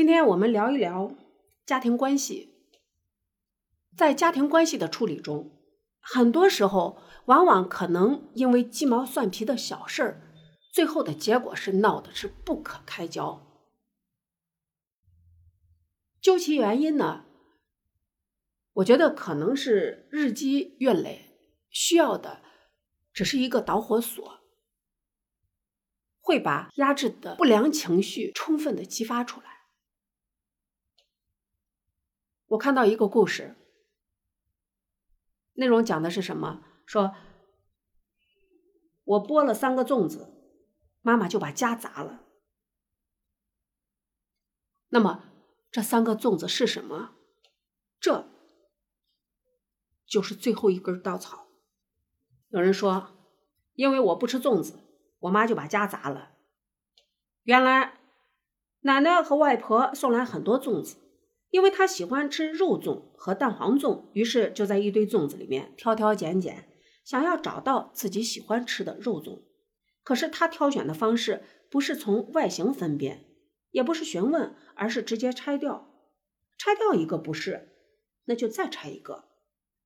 今天我们聊一聊家庭关系。在家庭关系的处理中，很多时候往往可能因为鸡毛蒜皮的小事儿，最后的结果是闹的是不可开交。究其原因呢，我觉得可能是日积月累，需要的只是一个导火索，会把压制的不良情绪充分的激发出来。我看到一个故事，内容讲的是什么？说，我剥了三个粽子，妈妈就把家砸了。那么这三个粽子是什么？这就是最后一根稻草。有人说，因为我不吃粽子，我妈就把家砸了。原来，奶奶和外婆送来很多粽子。因为他喜欢吃肉粽和蛋黄粽，于是就在一堆粽子里面挑挑拣拣，想要找到自己喜欢吃的肉粽。可是他挑选的方式不是从外形分辨，也不是询问，而是直接拆掉。拆掉一个不是，那就再拆一个。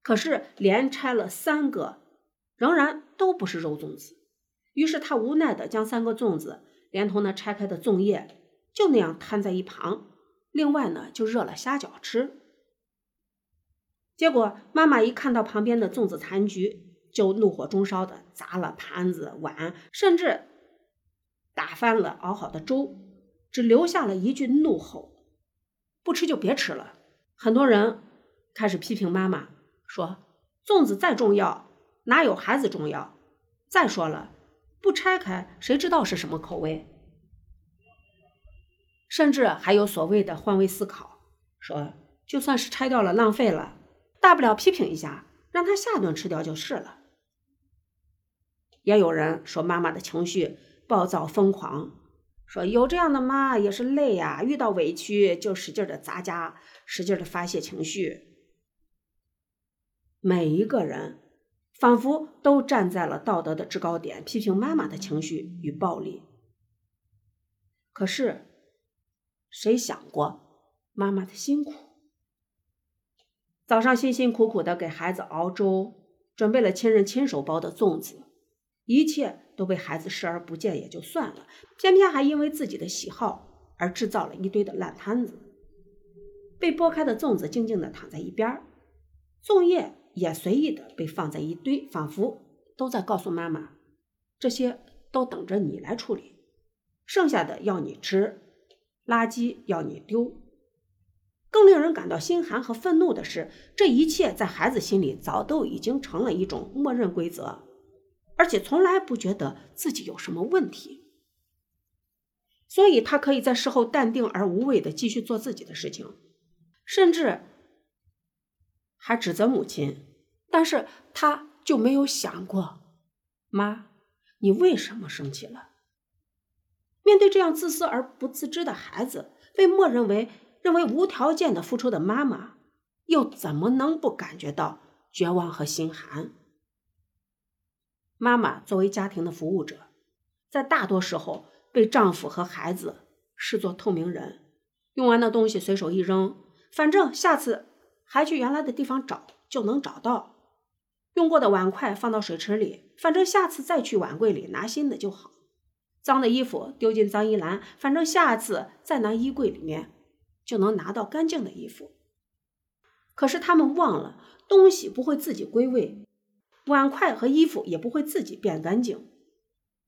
可是连拆了三个，仍然都不是肉粽子。于是他无奈的将三个粽子连同那拆开的粽叶就那样摊在一旁。另外呢，就热了虾饺吃。结果妈妈一看到旁边的粽子残局，就怒火中烧的砸了盘子碗，甚至打翻了熬好的粥，只留下了一句怒吼：“不吃就别吃了。”很多人开始批评妈妈，说粽子再重要，哪有孩子重要？再说了，不拆开谁知道是什么口味？甚至还有所谓的换位思考，说就算是拆掉了浪费了，大不了批评一下，让他下顿吃掉就是了。也有人说妈妈的情绪暴躁疯狂，说有这样的妈也是累呀，遇到委屈就使劲的砸家，使劲的发泄情绪。每一个人仿佛都站在了道德的制高点，批评妈妈的情绪与暴力。可是。谁想过妈妈的辛苦？早上辛辛苦苦的给孩子熬粥，准备了亲人亲手包的粽子，一切都被孩子视而不见也就算了，偏偏还因为自己的喜好而制造了一堆的烂摊子。被剥开的粽子静静的躺在一边，粽叶也随意的被放在一堆，仿佛都在告诉妈妈：这些都等着你来处理，剩下的要你吃。垃圾要你丢。更令人感到心寒和愤怒的是，这一切在孩子心里早都已经成了一种默认规则，而且从来不觉得自己有什么问题，所以他可以在事后淡定而无畏的继续做自己的事情，甚至还指责母亲，但是他就没有想过，妈，你为什么生气了？面对这样自私而不自知的孩子，被默认为认为无条件的付出的妈妈，又怎么能不感觉到绝望和心寒？妈妈作为家庭的服务者，在大多时候被丈夫和孩子视作透明人，用完的东西随手一扔，反正下次还去原来的地方找就能找到；用过的碗筷放到水池里，反正下次再去碗柜里拿新的就好。脏的衣服丢进脏衣篮，反正下次再拿衣柜里面就能拿到干净的衣服。可是他们忘了，东西不会自己归位，碗筷和衣服也不会自己变干净。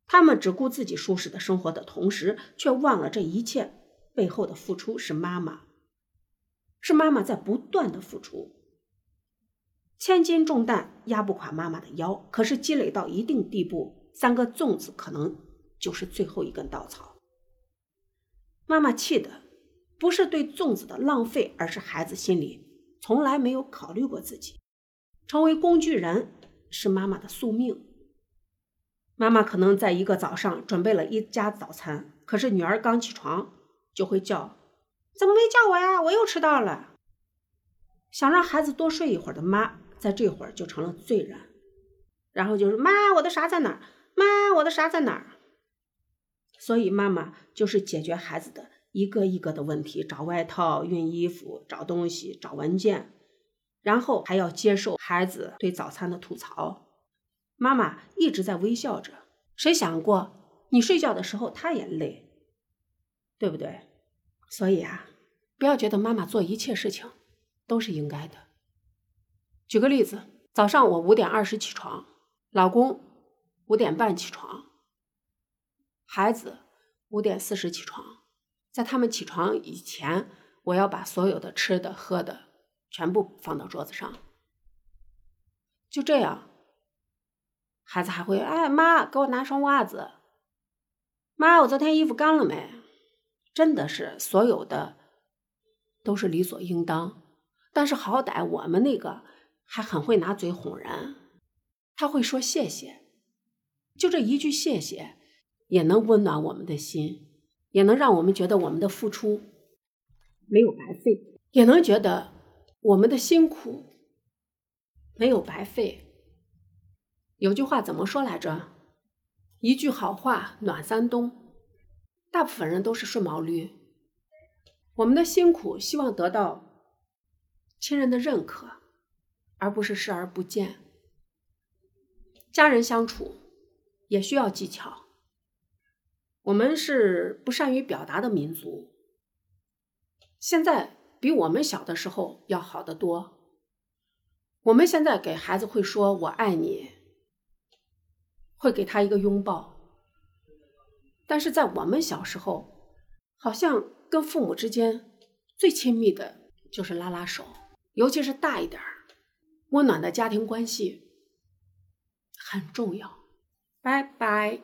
他们只顾自己舒适的生活的同时，却忘了这一切背后的付出是妈妈，是妈妈在不断的付出。千斤重担压不垮妈妈的腰，可是积累到一定地步，三个粽子可能。就是最后一根稻草。妈妈气的不是对粽子的浪费，而是孩子心里从来没有考虑过自己。成为工具人是妈妈的宿命。妈妈可能在一个早上准备了一家早餐，可是女儿刚起床就会叫：“怎么没叫我呀？我又迟到了。”想让孩子多睡一会儿的妈，在这会儿就成了罪人。然后就是妈，我的啥在哪儿？妈，我的啥在哪儿？所以，妈妈就是解决孩子的一个一个的问题：找外套、熨衣服、找东西、找文件，然后还要接受孩子对早餐的吐槽。妈妈一直在微笑着。谁想过，你睡觉的时候，他也累，对不对？所以啊，不要觉得妈妈做一切事情都是应该的。举个例子，早上我五点二十起床，老公五点半起床，孩子五点四十起床。在他们起床以前，我要把所有的吃的喝的全部放到桌子上。就这样，孩子还会哎，妈，给我拿双袜子。妈，我昨天衣服干了没？真的是所有的都是理所应当。但是好歹我们那个还很会拿嘴哄人，他会说谢谢，就这一句谢谢，也能温暖我们的心。也能让我们觉得我们的付出没有白费，也能觉得我们的辛苦没有白费。有句话怎么说来着？一句好话暖三冬。大部分人都是顺毛驴，我们的辛苦希望得到亲人的认可，而不是视而不见。家人相处也需要技巧。我们是不善于表达的民族，现在比我们小的时候要好得多。我们现在给孩子会说“我爱你”，会给他一个拥抱，但是在我们小时候，好像跟父母之间最亲密的就是拉拉手，尤其是大一点儿，温暖的家庭关系很重要。拜拜。